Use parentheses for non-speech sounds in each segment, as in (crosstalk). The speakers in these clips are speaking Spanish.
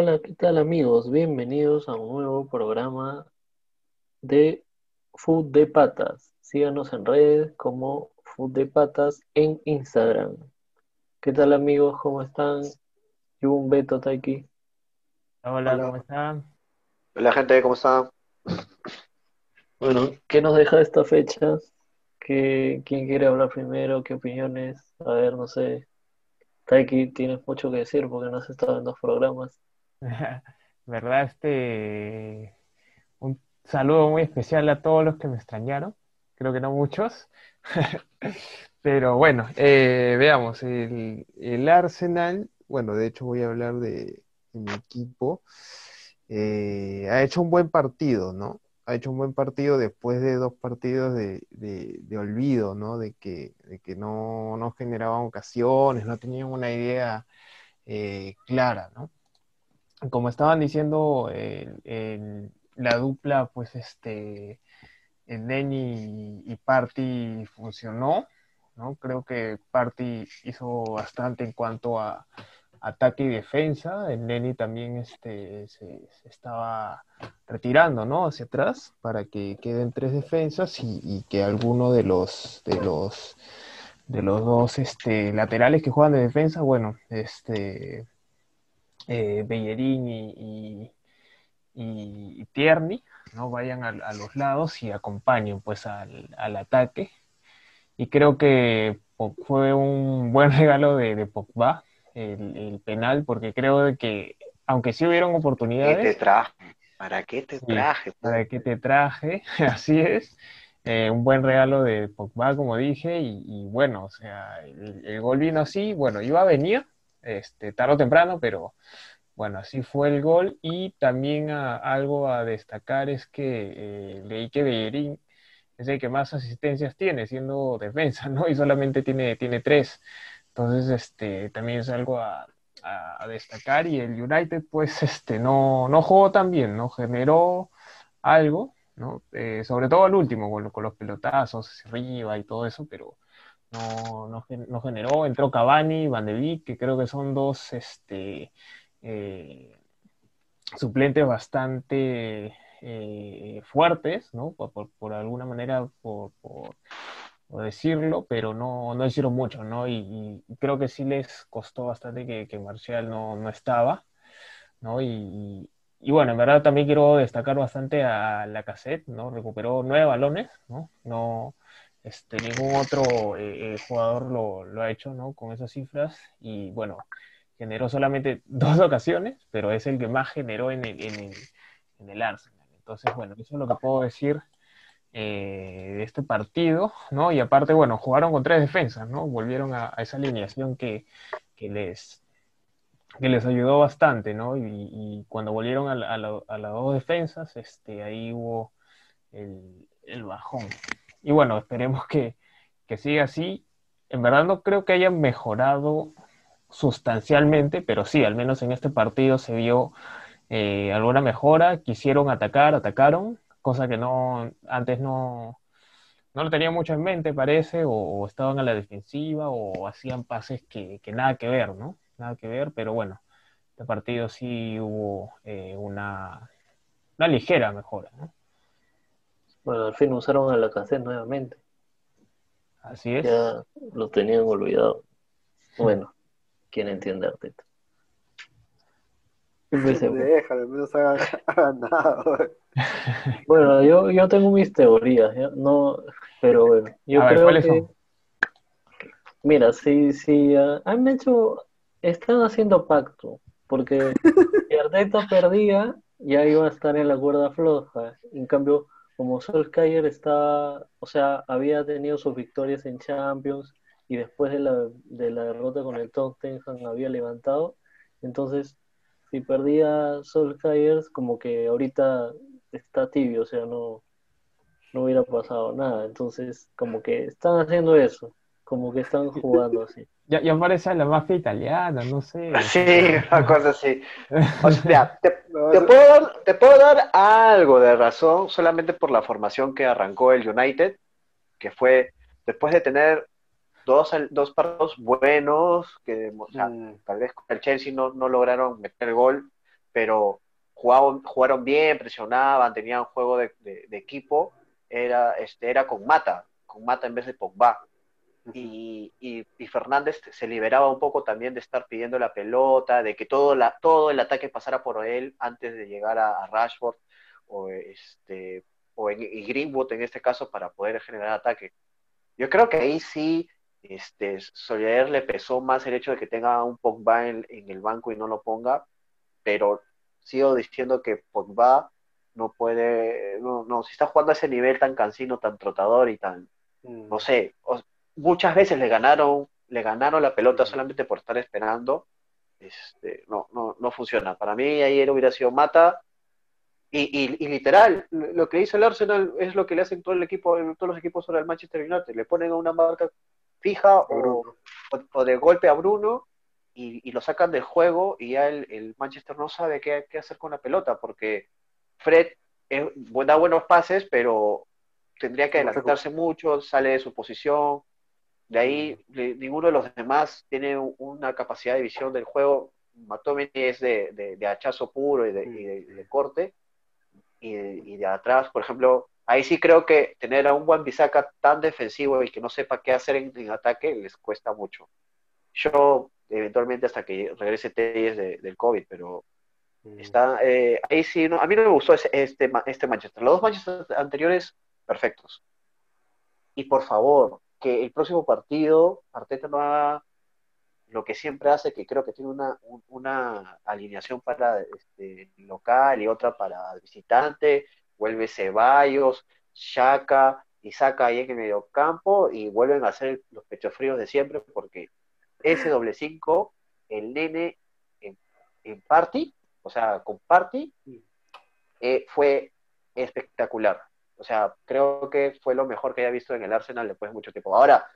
hola, ¿qué tal amigos? Bienvenidos a un nuevo programa de Food de Patas. Síganos en redes como Food de Patas en Instagram. ¿Qué tal amigos? ¿Cómo están? Yo un Beto Taiki. Hola, ¿cómo están? Hola gente, ¿cómo están? Bueno, ¿qué nos deja esta fecha? ¿Qué, ¿Quién quiere hablar primero? ¿Qué opiniones? A ver, no sé. Taiki, tienes mucho que decir porque no has estado en dos programas. (laughs) ¿Verdad? Este, un saludo muy especial a todos los que me extrañaron. Creo que no muchos. (laughs) Pero bueno, eh, veamos, el, el, Arsenal, bueno, de hecho voy a hablar de, mi equipo, eh, ha hecho un buen partido, ¿no? Ha hecho un buen partido después de dos partidos de, de, olvido, ¿no? De que, que no, no, generaban ocasiones, no tenían una idea eh, clara, ¿no? Como estaban diciendo, el, la dupla, pues este, el Neni y Party funcionó, ¿no? Creo que Party hizo bastante en cuanto a ataque y defensa. El Neni también este, se, se, estaba retirando, ¿no? Hacia atrás para que queden tres defensas y, y que alguno de los de los de los dos este, laterales que juegan de defensa, bueno, este eh, Bellerín y, y, y, Tierney, ¿no? Vayan a, a, los lados y acompañen pues al, al ataque y creo que fue un buen (laughs) regalo de, de Pogba el, el, penal, porque creo que aunque sí hubieron oportunidades... ¿Qué te traje? ¿Para qué te traje? ¿Para qué te traje? (laughs) Así es. Eh, un buen regalo de Pogba, como dije, y, y bueno, o sea, el, el, gol vino así, bueno, iba a venir, este, tarde o temprano, pero bueno, así fue el gol, y también a, algo a destacar es que eh, leí que Bellerín es el que más asistencias tiene, siendo defensa, ¿no? Y solamente tiene, tiene tres. Entonces, este, también es algo a, destacar. Y el United, pues, este, no, no jugó tan bien, ¿no? Generó algo, ¿no? Eh, sobre todo al último, con, con, los pelotazos arriba y todo eso, pero no, no, no generó. Entró Cavani, Van de Beek, que creo que son dos, este, eh, suplentes bastante eh, fuertes, ¿no? Por, por, alguna manera, por, por decirlo, pero no, no hicieron mucho, ¿no? Y, creo que sí les costó bastante que, que Marcial no, no, estaba, ¿no? Y, y, bueno, en verdad también quiero destacar bastante a la cassette, ¿no? Recuperó nueve balones. No, este, ningún otro eh, eh, jugador lo, lo, ha hecho, ¿no? Con esas cifras y bueno, generó solamente (laughs) dos ocasiones, pero es el que más generó en el, en el, en el Arsenal. Entonces, bueno, eso es lo que puedo decir eh, de este partido, ¿no? Y aparte, bueno, jugaron con tres defensas, ¿no? Volvieron a, esa alineación que, que, les, que les ayudó bastante, ¿no? Y, y cuando volvieron a, a, la, a, las dos defensas, este, ahí hubo el, el bajón. Y bueno, esperemos que, que siga así. En verdad no creo que hayan mejorado sustancialmente, pero sí, al menos en este partido se vio eh, alguna mejora, quisieron atacar, atacaron, cosa que no antes no, no lo tenía mucho en mente, parece, o, o estaban a la defensiva o hacían pases que, que, nada que ver, ¿no? Nada que ver, pero bueno, este partido sí hubo eh, una, una ligera mejora, ¿no? Bueno, al fin usaron a la cassette nuevamente. Así es. Ya lo tenían olvidado. Bueno, ¿quién entiende Arteta? (laughs) Déjale, no se haga, (laughs) haga nada. Bueno, yo, yo tengo mis teorías, ¿ya? no, pero bueno, yo A creo ver, que, son? mira, si, si uh, han hecho, están haciendo pacto, porque (laughs) si Arteta perdía, ya iba a estar en la cuerda floja, en cambio, como Solskjaer estaba, o sea, había tenido sus victorias en Champions, y después de la, de la derrota con el Tottenham había levantado, entonces si perdía Solskjaer, como que ahorita está tibio, o sea, no, no hubiera pasado nada. Entonces, como que están haciendo eso, como que están (laughs) jugando así. Ya, ya parece la mafia italiana, no sé. Sí, una cosa así. O sea, te, te, puedo dar, te puedo dar algo de razón solamente por la formación que arrancó el United, que fue después de tener dos, dos partidos buenos, que o sea, mm. tal vez con el Chelsea no, no lograron meter el gol, pero jugaron, jugaron bien, presionaban, tenían juego de, equipo, era, este, era con Mata, con Mata en vez de Pogba. Y, y, Fernández se liberaba un poco también de estar pidiendo la pelota, de que todo, la, todo el ataque pasara por él antes de llegar a, Rashford o, este, o en, y Greenwood en este caso para poder generar ataque. Yo creo que ahí sí este, Soler le pesó más el hecho de que tenga un Pogba en, el banco y no lo ponga, pero sigo diciendo que Pogba no puede, no, no, si está jugando a ese nivel tan cansino, tan trotador y tan, mm. no sé, muchas veces le ganaron, le ganaron la pelota solamente por estar esperando, este, no, no, no funciona. Para mí ayer hubiera sido Mata, y, y, literal, lo que hizo el Arsenal es lo que le hacen todo el equipo, todos los equipos sobre el Manchester United, le ponen a una marca fija o, de golpe a Bruno y, lo sacan del juego y ya el, Manchester no sabe qué, hacer con la pelota porque Fred da buenos pases, pero tendría que adelantarse mucho, sale de su posición. De ahí ninguno de los demás tiene una capacidad de visión del juego. McTominay es de, hachazo puro y de, corte. Y, y de, atrás, por ejemplo, ahí sí creo que tener a un buen Bisaca tan defensivo y que no sepa qué hacer en, ataque les cuesta mucho. Yo, eventualmente, hasta que regrese Telles del COVID, pero mm. está eh, ahí sí, a mí no me gustó este, este Manchester. Los dos Manchester anteriores, perfectos. Y por favor, que el próximo partido Arteta no haga lo que siempre hace, que creo que tiene una, una alineación para este, local y otra para visitante, vuelve Ceballos, Shaka y saca ahí en el medio campo y vuelven a hacer los pechos fríos de siempre porque ese doble cinco, el nene en, party, o sea, con party, eh, fue espectacular. O sea, creo que fue lo mejor que haya visto en el Arsenal después de mucho tiempo. Ahora,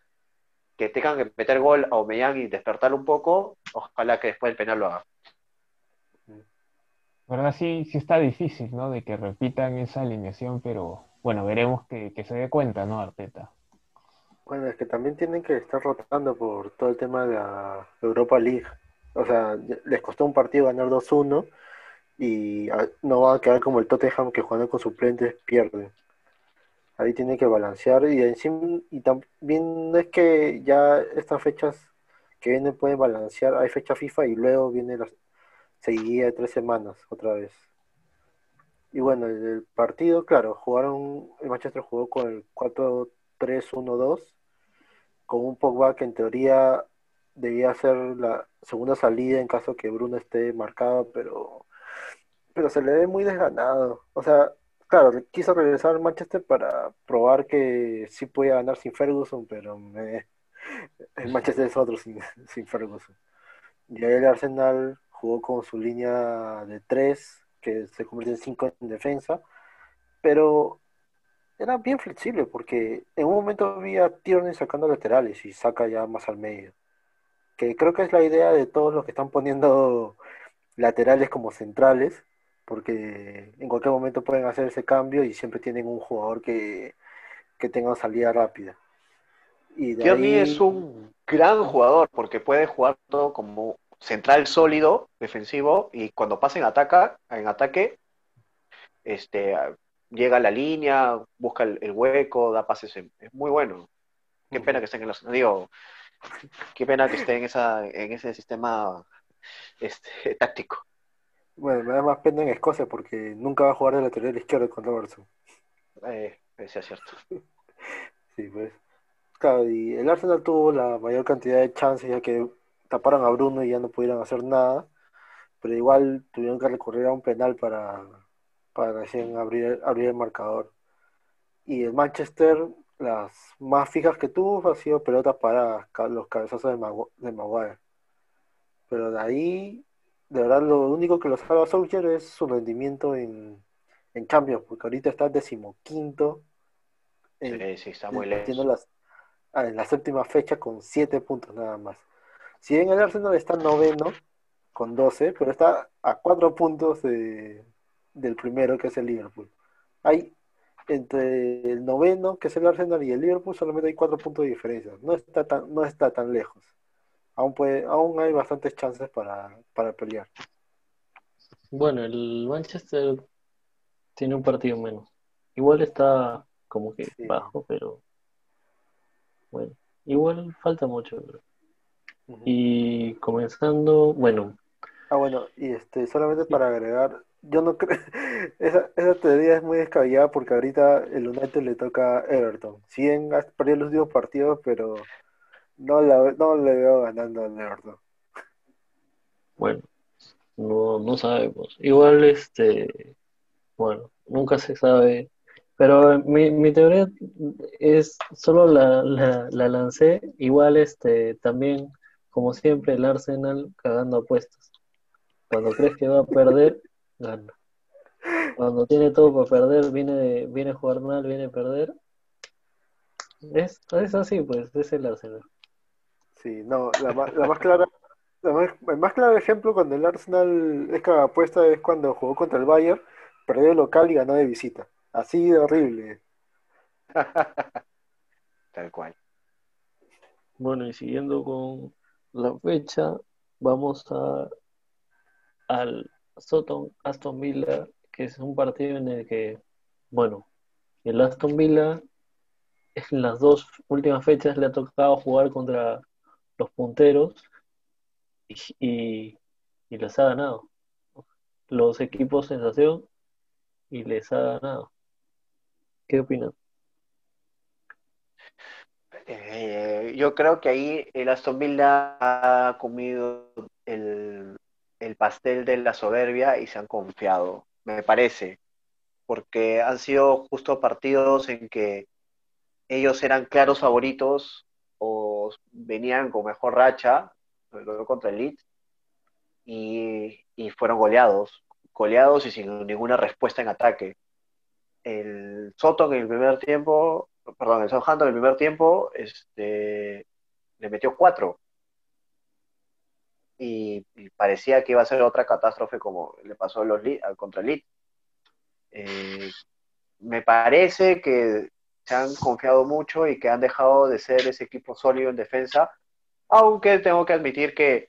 que tengan que meter gol a Omeyan y despertar un poco, ojalá que después el penal lo haga verdad sí, sí está difícil, ¿no? De que repitan esa alineación, pero bueno, veremos que, se dé cuenta, ¿no, Arteta? Bueno, es que también tienen que estar rotando por todo el tema de la Europa League. O sea, les costó un partido ganar 2-1 y no va a quedar como el Tottenham que jugando con suplentes pierde. Ahí tiene que balancear y encima y también es que ya estas fechas que vienen pueden balancear, hay fecha FIFA y luego viene las, seguía de tres semanas otra vez. Y bueno, el, partido, claro, jugaron, el Manchester jugó con el 4-3-1-2, con un Pogba que en teoría debía ser la segunda salida en caso que Bruno esté marcado, pero, pero se le ve muy desganado. O sea, claro, quiso regresar al Manchester para probar que sí podía ganar sin Ferguson, pero el Manchester es otro sin, Ferguson. Y ahí el Arsenal jugó con su línea de tres, que se convierte en cinco en defensa, pero era bien flexible porque en un momento vi a Tierney sacando laterales y saca ya más al medio. Que creo que es la idea de todos los que están poniendo laterales como centrales, porque en cualquier momento pueden hacer ese cambio y siempre tienen un jugador que, que tenga salida rápida. Y Tierney es un gran jugador porque puede jugar todo como central sólido, defensivo, y cuando pasa en, ataca, en ataque, este, llega a la línea, busca el, hueco, da pases, es muy bueno. Qué pena que esté en los, digo, qué pena que esté en esa, en ese sistema este, (laughs) táctico. Bueno, me da más pena en Escocia porque nunca va a jugar de lateral izquierdo con Robertson. Eh, ese es cierto. (laughs) sí, pues. Claro, y el Arsenal tuvo la mayor cantidad de chances ya que taparon a Bruno y ya no pudieron hacer nada, pero igual tuvieron que recurrir a un penal para, para recién abrir, abrir el marcador. Y el Manchester, las más fijas que tuvo ha sido pelotas para los cabezazos de, Maguire. Pero de ahí, de verdad, lo único que lo salva a Solskjaer es su rendimiento en, en Champions, porque ahorita está decimoquinto. En, sí, está muy lejos. Ah, en la séptima fecha con siete puntos nada más. Si bien el Arsenal está noveno con 12, pero está a cuatro puntos de, del primero, que es el Liverpool. Hay entre el noveno, que es el Arsenal, y el Liverpool, solamente hay cuatro puntos de diferencia. No está tan, no está tan lejos. Aún, puede, aún hay bastantes chances para, para pelear. Bueno, el Manchester tiene un partido menos. Igual está como que Sí. bajo, pero bueno, igual falta mucho. Y comenzando, bueno, Ah, bueno, y este, solamente para agregar, yo no creo, (laughs) esa, esa teoría es muy descabellada porque ahorita el United le toca a Everton. Si bien ha perdido los últimos partidos, pero no, la, no le veo ganando al Everton. bueno, no, no sabemos. Igual, este, bueno, nunca se sabe. Pero mi, mi teoría es, solo la, la, la lancé, igual, este, también, como siempre, el Arsenal cagando apuestas. Cuando crees que va a perder, gana. Cuando tiene todo para perder, viene, viene a jugar mal, viene a perder. Es, es así, pues, es el Arsenal. Sí, no, la, más- la más clara, la más- el más claro ejemplo cuando el Arsenal es cagapuesta es cuando jugó contra el Bayern, perdió de local y ganó de visita. Así de horrible. (laughs) Tal cual. Bueno, y siguiendo con la fecha, vamos a al Soton Aston Villa, que es un partido en el que, bueno, el Aston Villa en las dos últimas fechas le ha tocado jugar contra los punteros y, y, les ha ganado. Los equipos sensación y les ha ganado. ¿Qué opinan? Eh, yo creo que ahí el Aston Villa ha comido el, el pastel de la soberbia y se han confiado, me parece, porque han sido justo partidos en que ellos eran claros favoritos venían con mejor racha, sobre todo contra el Leeds, y, y fueron goleados, goleados y sin ninguna respuesta en ataque. El Soto en el primer tiempo, perdón, el Southampton en el primer tiempo, este, le metió cuatro. Y, parecía que iba a ser otra catástrofe como le pasó a contra el Leeds. Eh, me parece que han confiado mucho y que han dejado de ser ese equipo sólido en defensa, aunque tengo que admitir que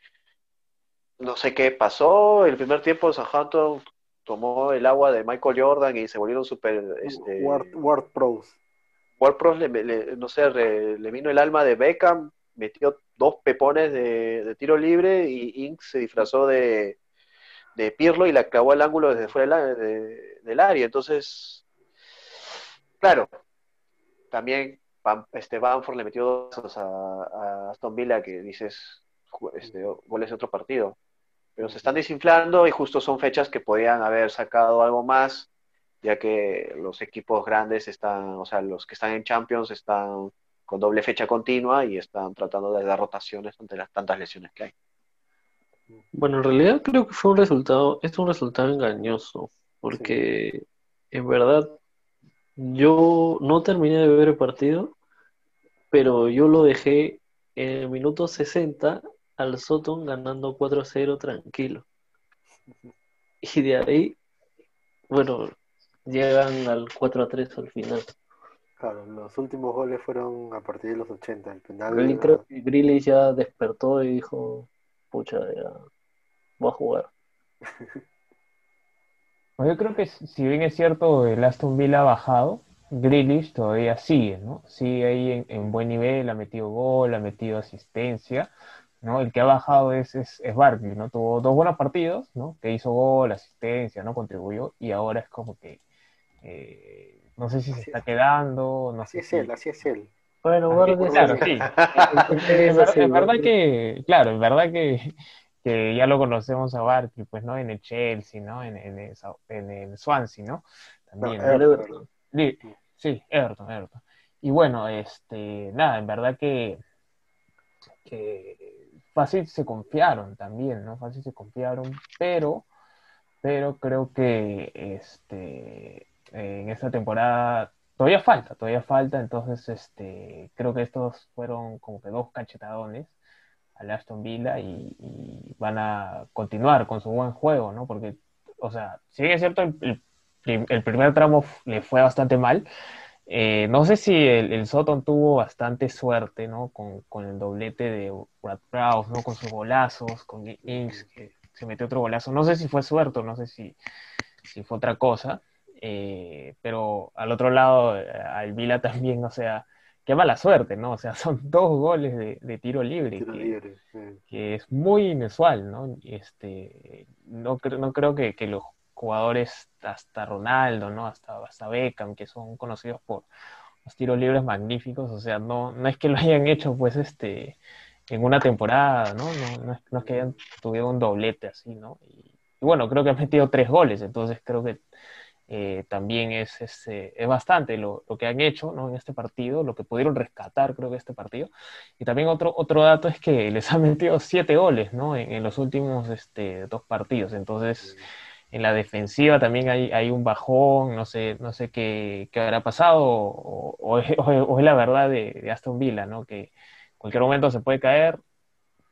no sé qué pasó, el primer tiempo Southampton tomó el agua de Michael Jordan y se volvieron super este, Word, Word Pros. Ward Prowse le, le- no sé, re- le vino el alma de Beckham, metió dos pepones de, de tiro libre y Inks se disfrazó de, de Pirlo y la clavó al ángulo desde fuera de- del área. Entonces, claro, también este Bamford le metió dos a, a Aston Villa que dices, este, goles de otro partido. Pero se están desinflando y justo son fechas que podían haber sacado algo más ya que los equipos grandes están, o sea, los que están en Champions están con doble fecha continua y están tratando de dar rotaciones ante las tantas lesiones que hay. Bueno, en realidad creo que fue un resultado, es un resultado engañoso, porque en verdad yo no terminé de ver el partido, pero yo lo dejé en el minuto 60 al Soton ganando 4-0 tranquilo. Y de ahí, bueno, llegan al 4-3 al final. Claro, los últimos goles fueron a partir de los 80. El penal. Grealish creo que Grealish ya despertó y dijo, pucha, ya voy a jugar. (laughs) Pues Yo creo que si bien es cierto el Aston Villa ha bajado, Grealish todavía sigue, ¿no? Sigue ahí en, en buen nivel, ha metido gol, ha metido asistencia, ¿no? El que ha bajado es, es, es Barkley, ¿no? Tuvo dos buenos partidos, ¿no? Que hizo gol, asistencia, ¿no? Contribuyó y ahora es como que eh, no sé si se está es. quedando, no Así sé es si... él, así es él. Bueno, Así- Barkley es claro, sí. Verdad que, claro, es verdad que, que ya lo conocemos a Barkley, pues, ¿no? En el Chelsea, ¿no? En, en el, Sau- en el Swansea, ¿no? También, No, ¿no? El Everton. Sí, sí, Everton, Everton. Y bueno, este, nada, en verdad que, que fácil se confiaron también, ¿no? Fácil se confiaron, pero, pero creo que este, en esta temporada todavía falta, todavía falta, entonces este, creo que estos fueron como que dos cachetadones al Aston Villa y, van a continuar con su buen juego, ¿no? Porque, o sea, si bien es cierto, el, el prim- el primer tramo le fue bastante mal. Eh, no sé si el, el tuvo bastante suerte, ¿no? Con, con el doblete de Brad Prowse, ¿no? Con sus golazos, con Ings, que se metió otro golazo. No sé si fue suerte, no sé si, si fue otra cosa, eh, pero al otro lado, eh, al Vila también, o sea, qué mala suerte, ¿no? O sea, (laughs) son dos goles de, tiro libre, que, es muy inusual, ¿no? Este, no, no creo que, los jugadores, hasta Ronaldo, ¿no? Hasta, hasta Beckham, que son conocidos por los tiros libres magníficos, o sea, no, no es que lo hayan hecho, pues, este, en una temporada, ¿no? No, no, es, que hayan tuvido un doblete así, ¿no? Y, bueno, creo que han metido tres goles, entonces creo que eh, también es, es, eh, es bastante lo, lo, que han hecho ¿no? en este partido, lo que pudieron rescatar creo que este partido. Y también otro, otro dato es que (laughs) les han metido siete goles ¿no? en, en los últimos este, dos partidos, entonces en la defensiva también hay, hay un bajón, no sé, no sé qué, qué habrá pasado, o, o, (laughs) es, la verdad de, de Aston Villa, ¿no? que cualquier momento se puede caer,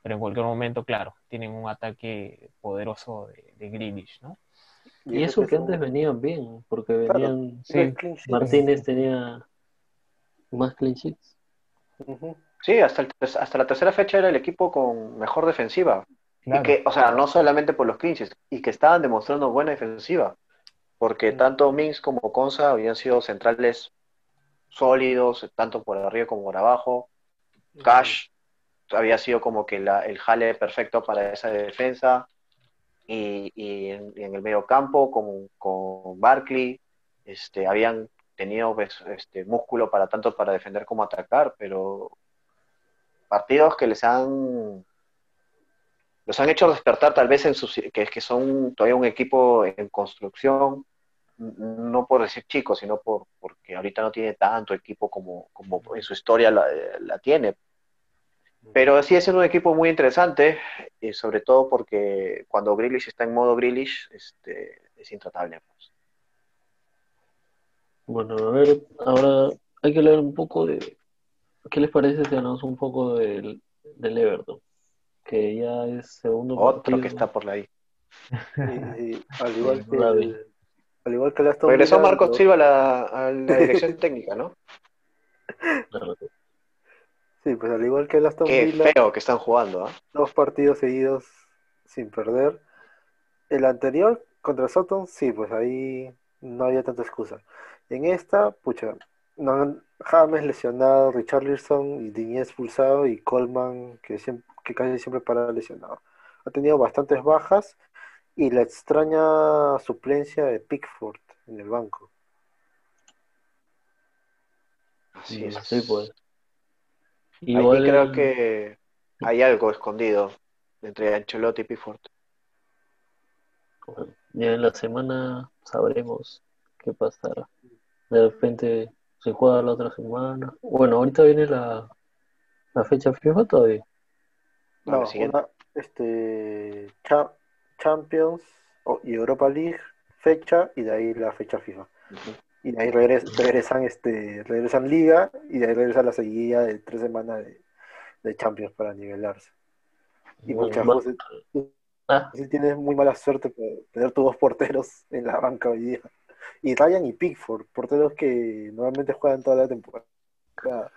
pero en cualquier momento, claro, tienen un ataque poderoso de, de Grealish, ¿no? Y, eso que antes venían bien, porque venían... sí. Martínez tenía más clean sheets. Sí, hasta, hasta la tercera fecha era el equipo con mejor defensiva. Y que, o sea, no solamente por los clean sheets, y que estaban demostrando buena defensiva. Porque tanto Mings como Conza habían sido centrales sólidos, tanto por arriba como por abajo. Cash había sido como que el jale perfecto para esa defensa. Y, en, el medio campo con, con Barkley, este, habían tenido pues, este, músculo para tanto para defender como atacar, pero partidos que les han los han hecho despertar tal vez en sus que, que son todavía un equipo en construcción no por decir chicos, sino por, porque ahorita no tiene tanto equipo como, como en su historia la, la tiene. Pero sí es un equipo muy interesante, y sobre todo porque cuando Grealish está en modo Grealish, este, es intratable. Pues. Bueno, a ver, ahora hay que leer un poco de... ¿Qué les parece si hablamos un poco del, del Everton? Que ya es segundo Otro que está por ahí. (laughs) al igual que al igual que la Regresó Marcos Silva a la, a la dirección técnica, ¿no? (laughs) Sí, pues al igual que el Aston Qué feo que están jugando, ¿ah? Dos partidos seguidos sin perder. El anterior contra Soton, sí, pues ahí no había tanta excusa. En esta, pucha, no, James lesionado, Richarlison y Diñez expulsado y Coleman que, siempre, que casi siempre para lesionado. Ha tenido bastantes bajas y la extraña suplencia de Pickford en el banco. Así es. Sí, pues. Igual creo que hay algo escondido entre Ancelotti y Pickford. ya en la semana sabremos qué pasará. De repente se juega la otra semana. Bueno, ahorita viene la, la fecha FIFA todavía. No, una, este, Champions y Europa League fecha y de ahí la fecha FIFA. Y de ahí regresan, este, regresan Liga y de ahí regresa la seguida de tres semanas de, Champions para nivelarse. Y muchas cosas. Ah. Si tienes muy mala suerte por tener tus dos porteros en la banca hoy día. Y Ryan y Pickford, porteros que normalmente juegan toda la temporada.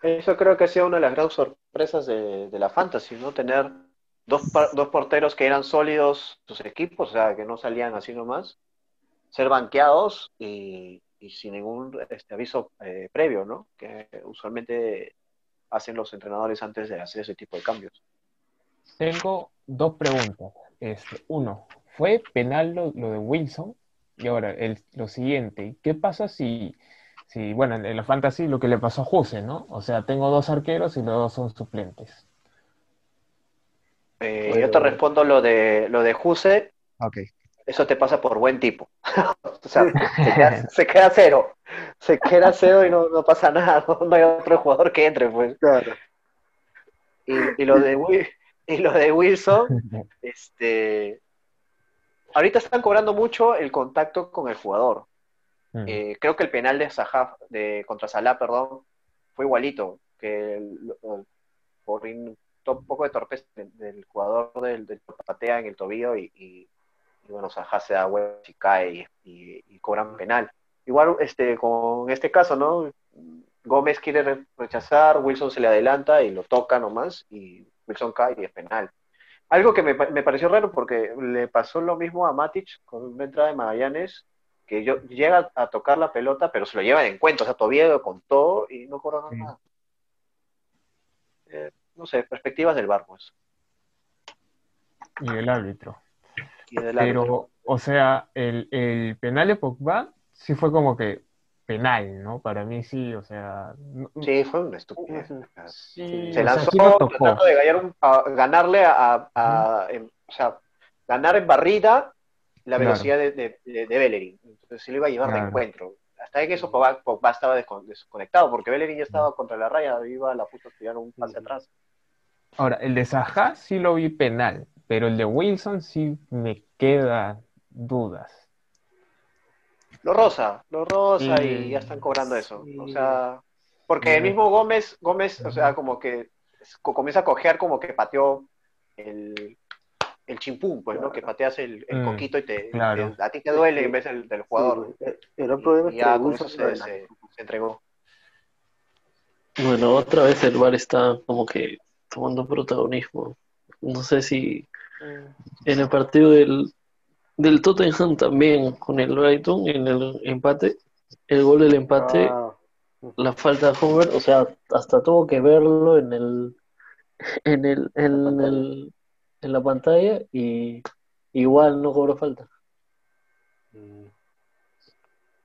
Eso creo que ha sido una de las grandes sorpresas de, de la Fantasy, ¿no? Tener dos, dos porteros que eran sólidos sus equipos, o sea, que no salían así nomás, ser banqueados y, sin ningún este, aviso eh, previo, ¿no? Que usualmente hacen los entrenadores antes de hacer ese tipo de cambios. Tengo dos preguntas. Este, uno, ¿fue penal lo, de Wilson? Y ahora, el, lo siguiente, ¿qué pasa si, si, bueno, en la fantasy lo que le pasó a Jose, ¿no? O sea, tengo dos arqueros y los dos son suplentes. Eh, yo te respondo lo de lo de Juse. Eso te pasa por buen tipo. (laughs) o sea, (laughs) se queda, cero. Se queda cero y no, pasa nada. (laughs) No hay otro jugador que entre, pues. Claro. Y, lo de y lo de Wilson, este ahorita están cobrando mucho el contacto con el jugador. Mm. Eh, creo que el penal de Salah, de contra Salah, perdón, fue igualito que el, por un poco de torpeza del, jugador del, del, patea en el tobillo y, y, bueno, Saja se da vuelta y cae y, cobran penal. Igual este, con este caso, ¿no? Gómez quiere rechazar, Wilson se le adelanta y lo toca nomás y Wilson cae y es penal. Algo que me, me pareció raro porque le pasó lo mismo a Matic con una entrada de Magallanes, que yo, llega a tocar la pelota, pero se lo lleva de encuentro, o sea, todavía con todo y no cobró Sí. nada. Eh, no sé, perspectivas del bar, pues. Y el árbitro. Y del árbitro. Pero, o sea, el, el penal de Pogba sí fue como que penal, ¿no? Para mí sí, o sea, no- Sí, fue una estupidez. Sí, Se sea, lanzó sí tratando de ganar un- a- ganarle a, a- en- o sea, ganar en barrida la Claro. velocidad de, de, de- de Bellerín. Entonces se lo iba a llevar de encuentro. Hasta en eso Pogba, Pogba estaba descon- desconectado, porque Bellerín ya estaba contra la raya, iba a la puta tirar un pase atrás. Ahora, el de Saha sí lo vi penal, pero el de Wilson sí me queda dudas. Lo rosa, lo rosa Sí. y ya están cobrando eso. Sí. O sea, porque el mismo Gómez, Gómez, o sea, como que co- comienza a cojear como que pateó el, el chimpún, pues, ¿no? Que pateas el, el Mm, coquito y te, claro. te- a ti te duele en vez del, del jugador. Sí, el gran problema Y ya con eso se- se entregó. Bueno, otra vez el VAR está como que tomando protagonismo. No sé si en el partido del, del Tottenham también con el Brighton, en el empate, el gol del empate, Ah, la falta de Homer, o sea, hasta tuvo que verlo en el en el en el en la pantalla y igual no cobró falta. mm,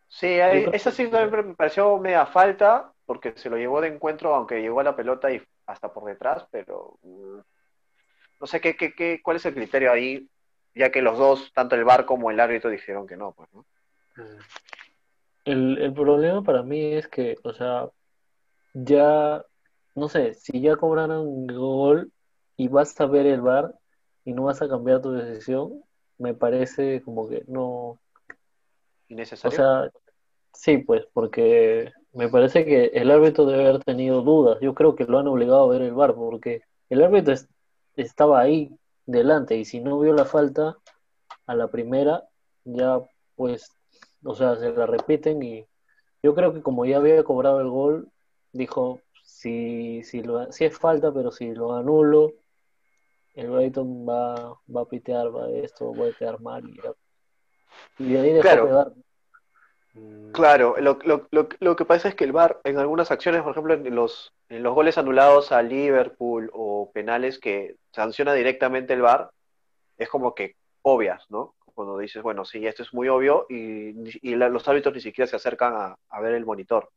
Sí, hay- que- sí también me pareció media falta, porque se lo llevó de encuentro, aunque llegó a la pelota y hasta por detrás, pero mm, no sé qué, qué, qué, cuál es el criterio ahí, ya que los dos, tanto el VAR como el árbitro, dijeron que no, pues, ¿no? mm. El, el problema para mí es que, o sea, ya, no sé, si ya cobraron gol y vas a ver el VAR y no vas a cambiar tu decisión, me parece como que no, o Innecesario. sea, sí, pues, porque me parece que el árbitro debe haber tenido dudas. Yo creo que lo han obligado a ver el VAR porque el árbitro es- estaba ahí delante y si no vio la falta a la primera, ya pues, o sea, se la repiten y yo creo que como ya había cobrado el gol, dijo, si, si, lo, si es falta, pero si lo anulo, el Brighton va, va a pitear, va esto, va a quedar mal y, ya. y de ahí dejó Claro. Claro, lo, lo, lo, lo que pasa es que el VAR en algunas acciones, por ejemplo, en los, en los goles anulados a Liverpool o penales que sanciona directamente el VAR, es como que obvias, ¿no? Cuando dices, bueno, sí, esto es muy obvio y, y los árbitros ni siquiera se acercan a, a ver el monitor.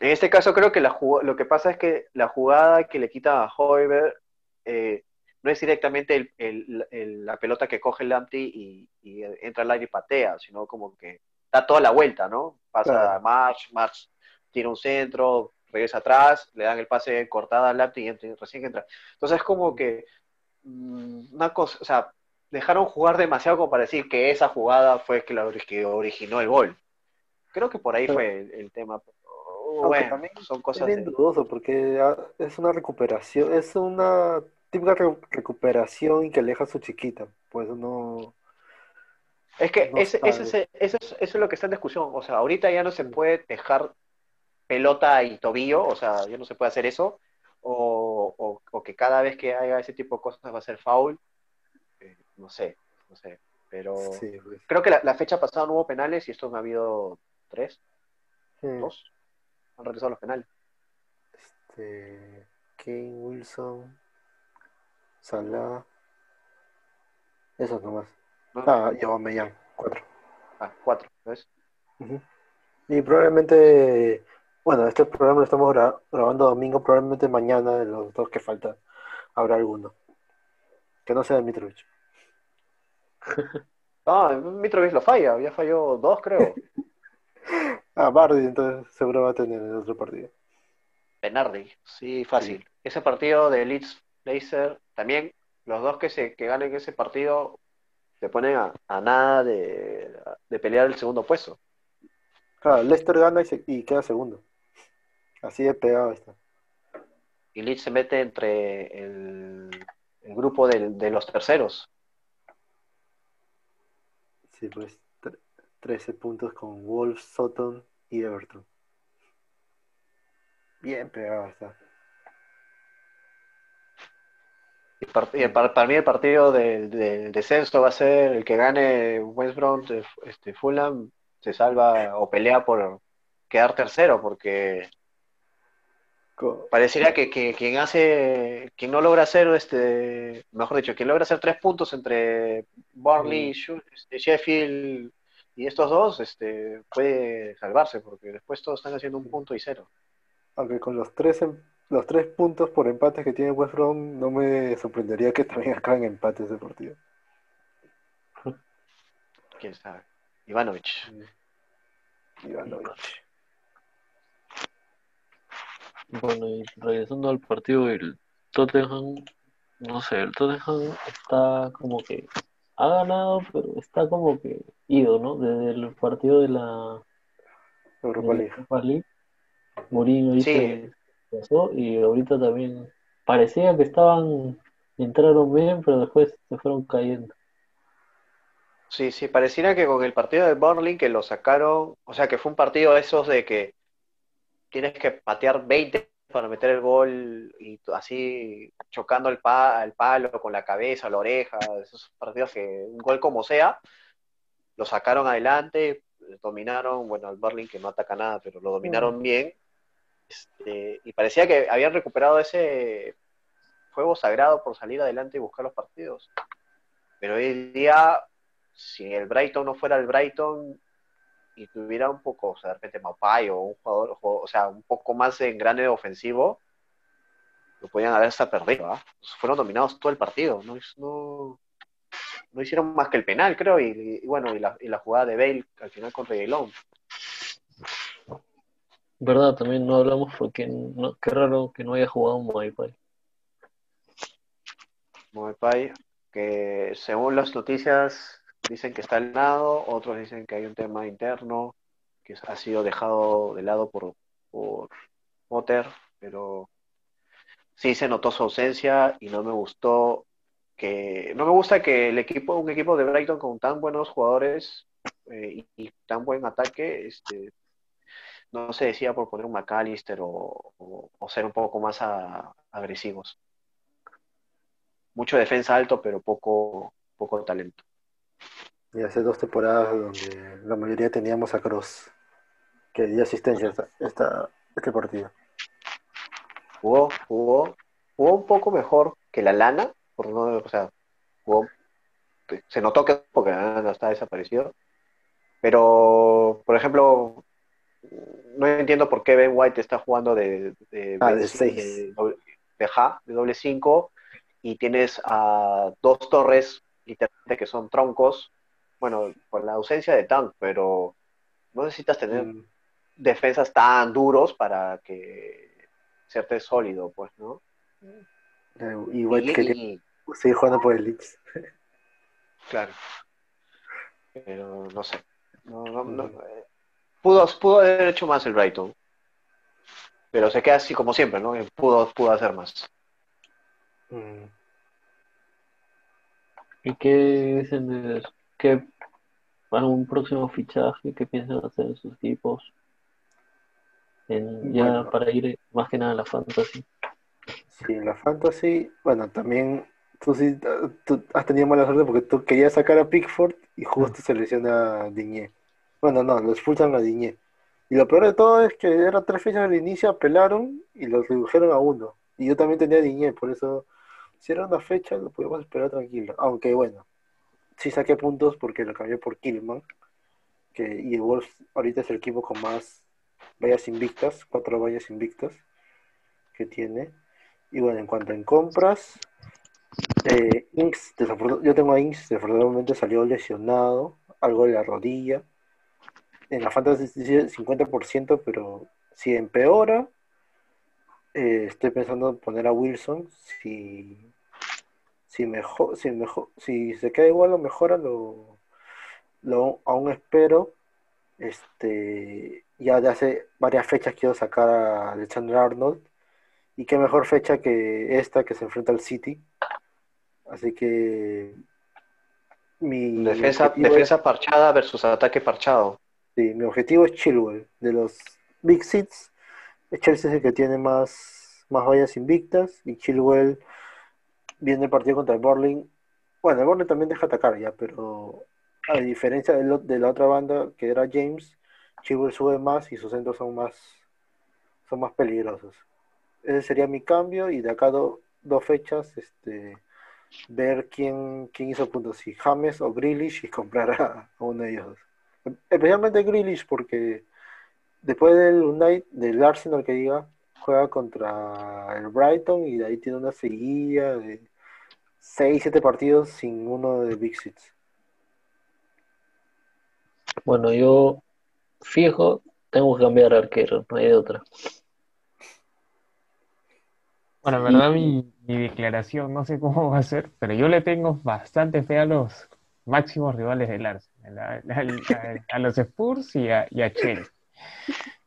En este caso creo que la lo que pasa es que la jugada que le quita a Hoiberg eh, no es directamente el- el- el- la pelota que coge Lamptey y, y entra al aire y patea, sino como que da toda la vuelta, ¿no? Pasa Claro. a March, March tira un centro, regresa atrás, le dan el pase cortada al Lamptey y entra- recién entra. Entonces es como que mm, una cosa, o sea, dejaron jugar demasiado como para decir que esa jugada fue que la que originó el gol. Creo que por ahí Claro. fue el, el tema. Aunque bueno, también son Es cosas bien de- dudoso porque ah, es una recuperación, es una típica re- recuperación que aleja a su chiquita, pues no. Es que No ese, ese, es- eso, es, eso es lo que está en discusión. O sea, ahorita ya no se puede dejar pelota y tobillo, o sea, ya no se puede hacer eso. O, o- o que cada vez que haga ese tipo de cosas va a ser foul. Eh, no sé, no sé. Pero Sí, pues. creo que la, la fecha pasada no hubo penales y estos me ha habido tres, Sí. dos. Han regresado los penales. Este, Kane, Wilson, Salah, esos nomás. Ah, y Aubameyang, cuatro. Ah, cuatro, ¿ves? Y probablemente, bueno, este programa lo estamos gra- grabando domingo, probablemente mañana de los dos que faltan habrá alguno. Que no sea Mitrovic. (laughs) Ah, Mitrovic lo falla, ya falló dos, creo. (laughs) Ah, Bardi, entonces seguro va a tener el otro partido. Bernardi, sí, fácil. Ese partido de Leeds Laser, también los dos que se que ganen ese partido se ponen a, a nada de, de pelear el segundo puesto. Claro, Leicester gana y, se- y queda segundo. Así de pegado está. Y Leeds se mete entre el, el grupo de los terceros. Sí, pues tre- 13 puntos con Wolves, Sutton y Everton. Bien pegado está. Y par- y para, para mí el partido del, del descenso va a ser el que gane West Brom, de- este, Fulham, se salva o pelea por quedar tercero, porque parecería que, que quien hace, quien no logra hacer, este, mejor dicho, quien logra hacer tres puntos entre Burnley, Shu- este, Sheffield y estos dos, este, puede salvarse, porque después todos están haciendo un punto y cero. Aunque con los tres, em- los tres puntos por empate que tiene West Brom, no me sorprendería que también (laughs) acaben empates de partido. Quién sabe. Ivanovic. Ivanovic. Bueno, y regresando al partido del Tottenham, no sé, el Tottenham está como que ha ganado, pero está como que ido, ¿no? Desde el partido de la, Europa League. Europa League, Mourinho Sí. Pasó y ahorita también parecía que estaban, entraron bien, pero después se fueron cayendo. Sí, sí, pareciera que con el partido de Burnley que lo sacaron, o sea, que fue un partido de esos de que tienes que patear 20 para meter el gol y así chocando el, pa el palo con la cabeza, la oreja, esos partidos que un gol como sea, lo sacaron adelante, dominaron, bueno, al Burnley que no ataca nada, pero lo dominaron bien, este, y parecía que habían recuperado ese fuego sagrado por salir adelante y buscar los partidos. Pero hoy día, si el Brighton no fuera el Brighton y tuviera un poco, o sea, de repente Maupay o un jugador, o sea, un poco más en grande ofensivo, lo podían haber hasta perdido, ¿ah? Fueron dominados todo el partido, no, no, no hicieron más que el penal, creo, y, bueno, y la, y la jugada de Bale al final contra Reguilón. ¿Verdad? También no hablamos porque no, qué raro que no haya jugado Moipai. Maupay, que según las noticias dicen que está al lado, otros dicen que hay un tema interno que ha sido dejado de lado por, por Potter, pero sí se notó su ausencia y no me gustó que no me gusta que el equipo, un equipo de Brighton con tan buenos jugadores eh, y tan buen ataque, este, no se decía por poner un McAllister o, o- o ser un poco más a- agresivos. Mucho defensa alto, pero poco, poco talento. Y hace dos temporadas donde la mayoría teníamos a Cross, que dio asistencia esta, esta- este partido. Jugó, jugó, jugó un poco mejor que la lana, por no, o sea, jugó, se notó que porque la lana está desaparecido. Pero, por ejemplo, no entiendo por qué Ben White está jugando de, de, Ah, de seis. de doble- de ja, de doble cinco, y tienes a dos torres, literalmente, que son troncos. Bueno, con la ausencia de Tank, pero no necesitas tener Mm, defensas tan duros para que serte sólido, pues, ¿no? eh, Y White Y- quería y- seguir jugando por el Leeds. claro. Pero no sé. No, no, no, pudo, pudo haber hecho más el Brighton. Pero se queda así como siempre, ¿no? Eh, Pudo, pudo hacer más. ¿Y qué dicen de qué algún próximo fichaje que piensan hacer en sus equipos? En, ya Bueno. para ir más que nada a la fantasy. Sí, en la Fantasy, bueno, también tú sí tú has tenido mala suerte porque tú querías sacar a Pickford y justo se lesiona a Diñé. Bueno, no, lo expulsan a Diñé. Y lo peor de todo es que eran tres fechas del inicio, apelaron y los redujeron a uno. Y yo también tenía Diñé, por eso, si era una fecha, lo podíamos esperar tranquilo. Aunque bueno, sí saqué puntos porque lo cambié por Killman. Que, y Wolves ahorita es el equipo con más vallas invictas, cuatro vallas invictas que tiene. Y bueno, en cuanto en compras, eh, Inks, yo tengo a Inks, desafortunadamente salió lesionado, algo de la rodilla. En la Fantasy dice 50%, pero si empeora, eh, estoy pensando en poner a Wilson. Si, si, mejor, si, mejor, si se queda igual o mejora, lo, lo aún espero. Este, ya de hace varias fechas quiero sacar a Alexander Arnold. Y qué mejor fecha que esta que se enfrenta al City. Así que mi Defensa, defensa parchada versus ataque parchado. Sí, mi objetivo es Chilwell. De los Big Six, Chelsea es el que tiene más, más vallas invictas y Chilwell viene el partido contra el Borling. Bueno, el Borling también deja atacar ya, pero a diferencia de, la otra banda que era James, Chilwell sube más y sus centros son más, son más peligrosos. Ese sería mi cambio y de acá do- dos fechas, este, ver quién, quién hizo puntos, si James o Grealish y comprar a uno de ellos. Especialmente Grealish porque después del United, del Arsenal que diga, juega contra el Brighton y de ahí tiene una seguilla de 6, 7 partidos sin uno de Big Six. Bueno, yo fijo, tengo que cambiar arquero, no hay de otra. Bueno, en verdad mi, mi declaración no sé cómo va a ser, pero yo le tengo bastante fe a los máximos rivales del Arsenal, a, a- a los Spurs y a, y a Chelsea. (laughs)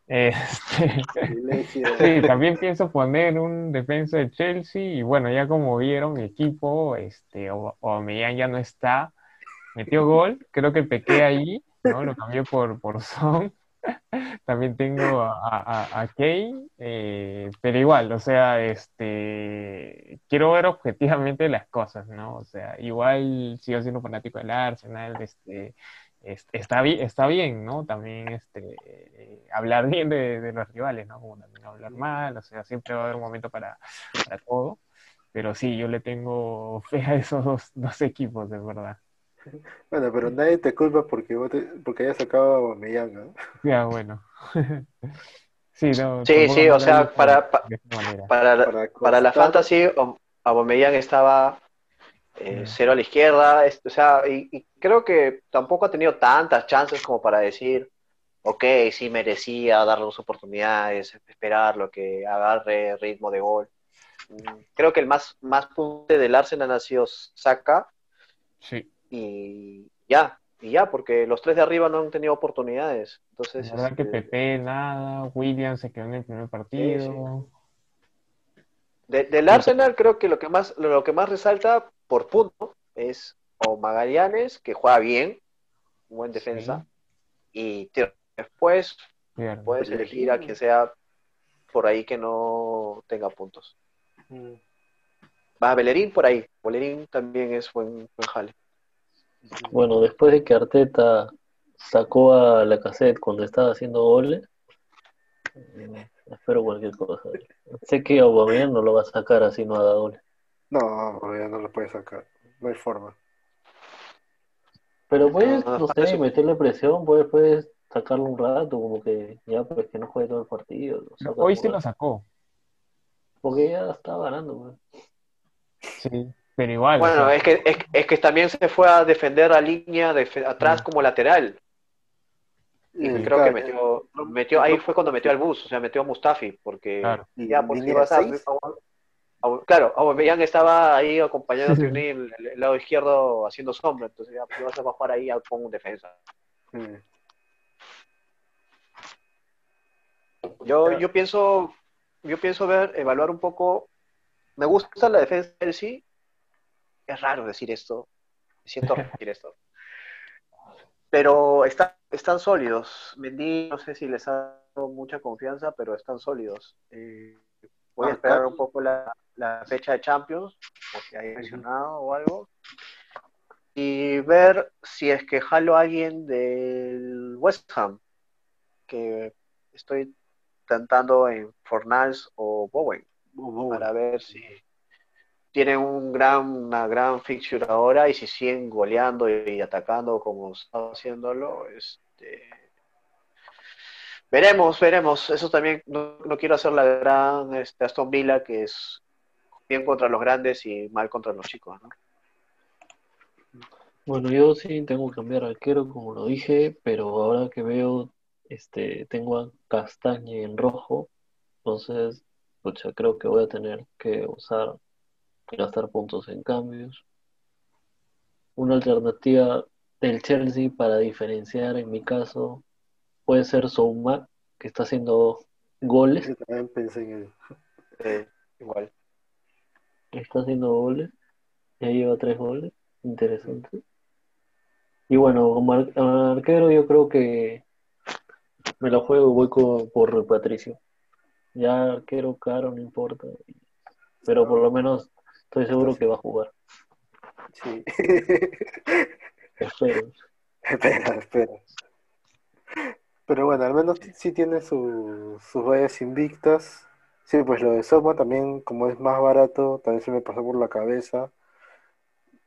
Este, (laughs) sí, también pienso poner un defensa de Chelsea y bueno, ya como vieron, mi equipo, este, o, Aubameyang ya no está, metió gol, creo que pequé ahí, ¿no? Lo cambié por, por Son. (laughs) También tengo a, a, a Kane, eh, pero igual, o sea, este, quiero ver objetivamente las cosas, ¿no? O sea, igual sigo siendo fanático del Arsenal, este, es- está bien, está bien, ¿no? También, este, eh, hablar bien de, de los rivales, ¿no? Como también hablar mal, o sea, siempre va a haber un momento para, para todo, pero sí, yo le tengo (laughs) fe a esos dos, dos equipos, de verdad. Bueno, pero nadie te culpa porque vos te- porque hayas sacado a Aubameyang, ¿no? Ya, (laughs) bueno. (laughs) Sí, no, Sí, o lo sea, para-. Para, Para para la fantasy, Aubameyang estaba eh, Mm. cero a la izquierda, es- o sea, y, y creo que tampoco ha tenido tantas chances como para decir, ok, sí merecía darle dos oportunidades, esperarlo, que agarre ritmo de gol. Mm, Creo que el más, más punte del Arsenal ha sido Saka Sí, y ya, y ya, porque los tres de arriba no han tenido oportunidades. la Entonces, verdad que este, Pepe nada, William se quedó en el primer partido. De- del Arsenal creo que lo que más lo que más resalta por punto es o Magallanes que juega bien, buen defensa, y tío, después puedes elegir a quien sea por ahí que no tenga puntos. Mm. Va Bellerín por ahí, Bellerín también es buen, buen jale. Bueno, después de que Arteta sacó a la cassette cuando estaba haciendo goles, eh, espero cualquier cosa. Sé que Aubameyang no lo va a sacar así no haga goles. No, ya no lo puedes sacar. No hay forma. Pero puedes, No, no sé, eso- meterle presión, puedes, puedes sacarlo un rato, como que ya pues que no juegue todo el partido. Hoy sí lo sacó, Porque ya estaba ganando, pues. sí, pero igual. o Bueno, sea, es que, es, es que también se fue a defender a línea de, atrás Mm. como lateral. Y creo claro, que metió, metió, ahí fue cuando metió al bus, o sea, metió a Mustafi, porque Claro. ya, pues si vas a, claro, Aubameyang estaba ahí acompañando a Tierney el, el lado izquierdo haciendo sombra, entonces ya pues, vas a jugar ahí a- con un defensa. mm. Yo, yo pienso, yo pienso ver, evaluar un poco, me gusta la defensa del sí, es raro decir esto, me siento raro decir esto, pero está- están sólidos, Mendy no sé si les ha dado mucha confianza, pero están sólidos. Eh, voy a esperar un poco la, la fecha de Champions, porque hay mencionado o algo, y ver si es que jalo a alguien del West Ham, que estoy tentando en Fornals o Bowen Uh, para ver si tienen un gran, una gran fixture ahora y si siguen goleando y, atacando como están haciéndolo, este, veremos, veremos. Eso también no, no quiero hacer la gran este, Aston Villa que es bien contra los grandes y mal contra los chicos, ¿no? Bueno, yo sí tengo que cambiar arquero, como lo dije, pero ahora que veo, este, tengo a Castañe en rojo, entonces, pucha, creo que voy a tener que usar, gastar puntos en cambios. Una alternativa del Chelsea para diferenciar, en mi caso, puede ser Souma, que está haciendo goles, yo también pensé en él. (laughs) Eh, igual. está haciendo goles, ya lleva tres goles, interesante. Y bueno, como ar- arquero yo creo que me la juego, voy co- por Patricio. Ya arquero caro, no importa. Pero por lo menos Estoy seguro que va a jugar. Sí. (laughs) Espero. espera, espera. Pero bueno, al menos sí- sí tiene su- sus vallas invictas. Sí, pues lo de Soma también, como es más barato, también se me pasó por la cabeza.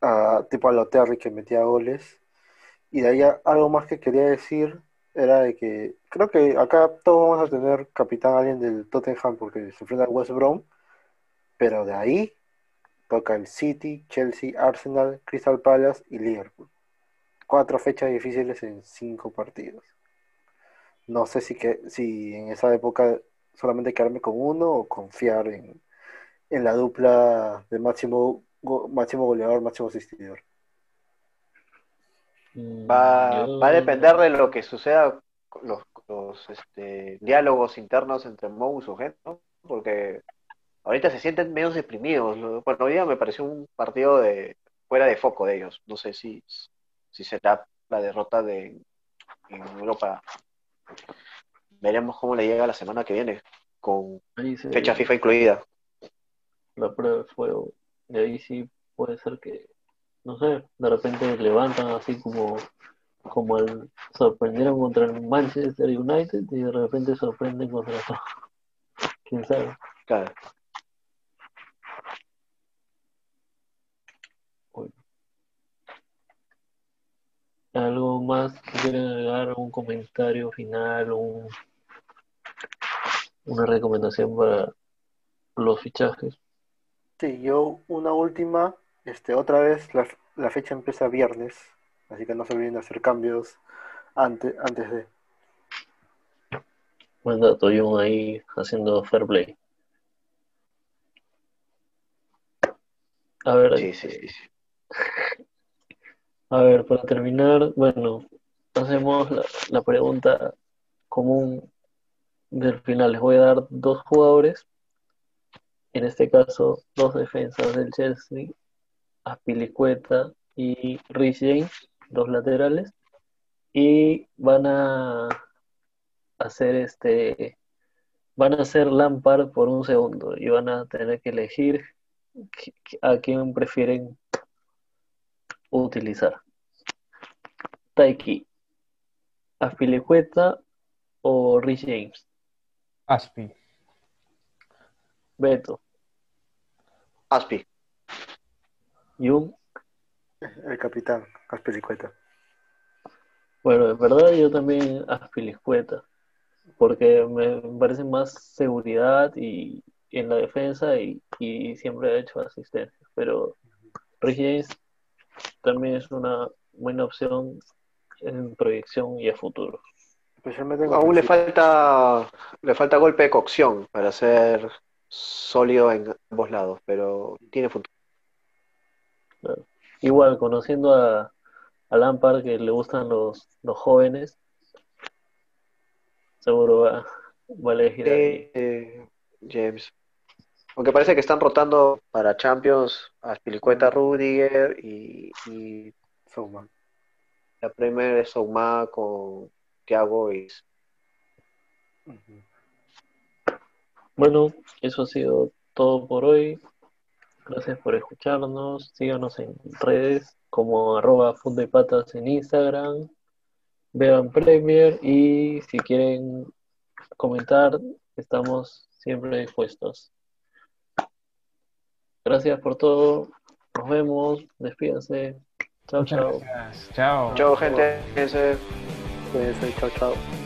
a- tipo a Loterri que metía goles. Y de ahí a- algo más que quería decir era de que creo que acá todos vamos a tener capitán alguien del Tottenham porque se enfrenta al West Brom, pero de ahí toca el City, Chelsea, Arsenal, Crystal Palace y Liverpool. Cuatro fechas difíciles en cinco partidos. No sé si, que, si en esa época solamente quedarme con uno o confiar en, en la dupla de máximo, go- máximo goleador, máximo asistidor. Mm, Va, va a depender de lo que suceda con los, los, este, diálogos internos entre Mou y su gente, ¿no? Porque ahorita se sienten medio deprimidos. ¿no? Bueno, hoy día me pareció un partido de fuera de foco de ellos. No sé si, si será la derrota de en Europa. Veremos cómo le llega la semana que viene, con se- fecha FIFA incluida. la prueba de fuego. Y ahí sí puede ser que, no sé, de repente levantan así como, como el, sorprendieron contra el Manchester United y de repente sorprenden contra todo. (laughs) ¿Quién sabe? Claro. ¿Algo más que quieran agregar? ¿Un comentario final? Un, ¿Una recomendación para los fichajes? Sí, yo una última, este, otra vez la, la fecha empieza viernes, así que no se olviden de hacer cambios antes, antes de. Buen dato, Jun ahí haciendo fair play. A ver, Sí, sí, sí. (laughs) A ver, para terminar, bueno, hacemos la, pregunta común del final. Les voy a dar dos jugadores, en este caso, dos defensas del Chelsea, Aspilicueta y Rhys James, dos laterales, y van a hacer este, van a hacer Lampard por un segundo y van a tener que elegir a quién prefieren utilizar. Taiki, Aspilicueta o Rhys James. Aspi. Beto, Aspi. Jung. El capitán, Aspiricueta. Bueno, en verdad yo también Aspilicueta, porque me parece más seguridad y, y en la defensa y, y siempre ha hecho asistencia. Pero Rhys James también es una buena opción en proyección y a futuro. Especialmente en Aún le falta, le falta golpe de cocción para ser sólido en ambos lados, pero tiene futuro. Igual, conociendo a, a Lampard que le gustan los, los jóvenes, seguro va, va a elegir ahí. Eh, James. Aunque parece que están rotando para Champions a Spilicueta Rudiger y, y Souma. la Premier es Souma con Thiago y. Bueno, eso ha sido todo por hoy. Gracias por escucharnos. Síganos en redes como arroba y patas en Instagram. Vean Premier y si quieren comentar, estamos siempre dispuestos. Gracias por todo. Nos vemos. Despídense. Chao, Muchas chao. gracias. Chao. Chao, gente. Cuídense. Cuídense, chao, chao.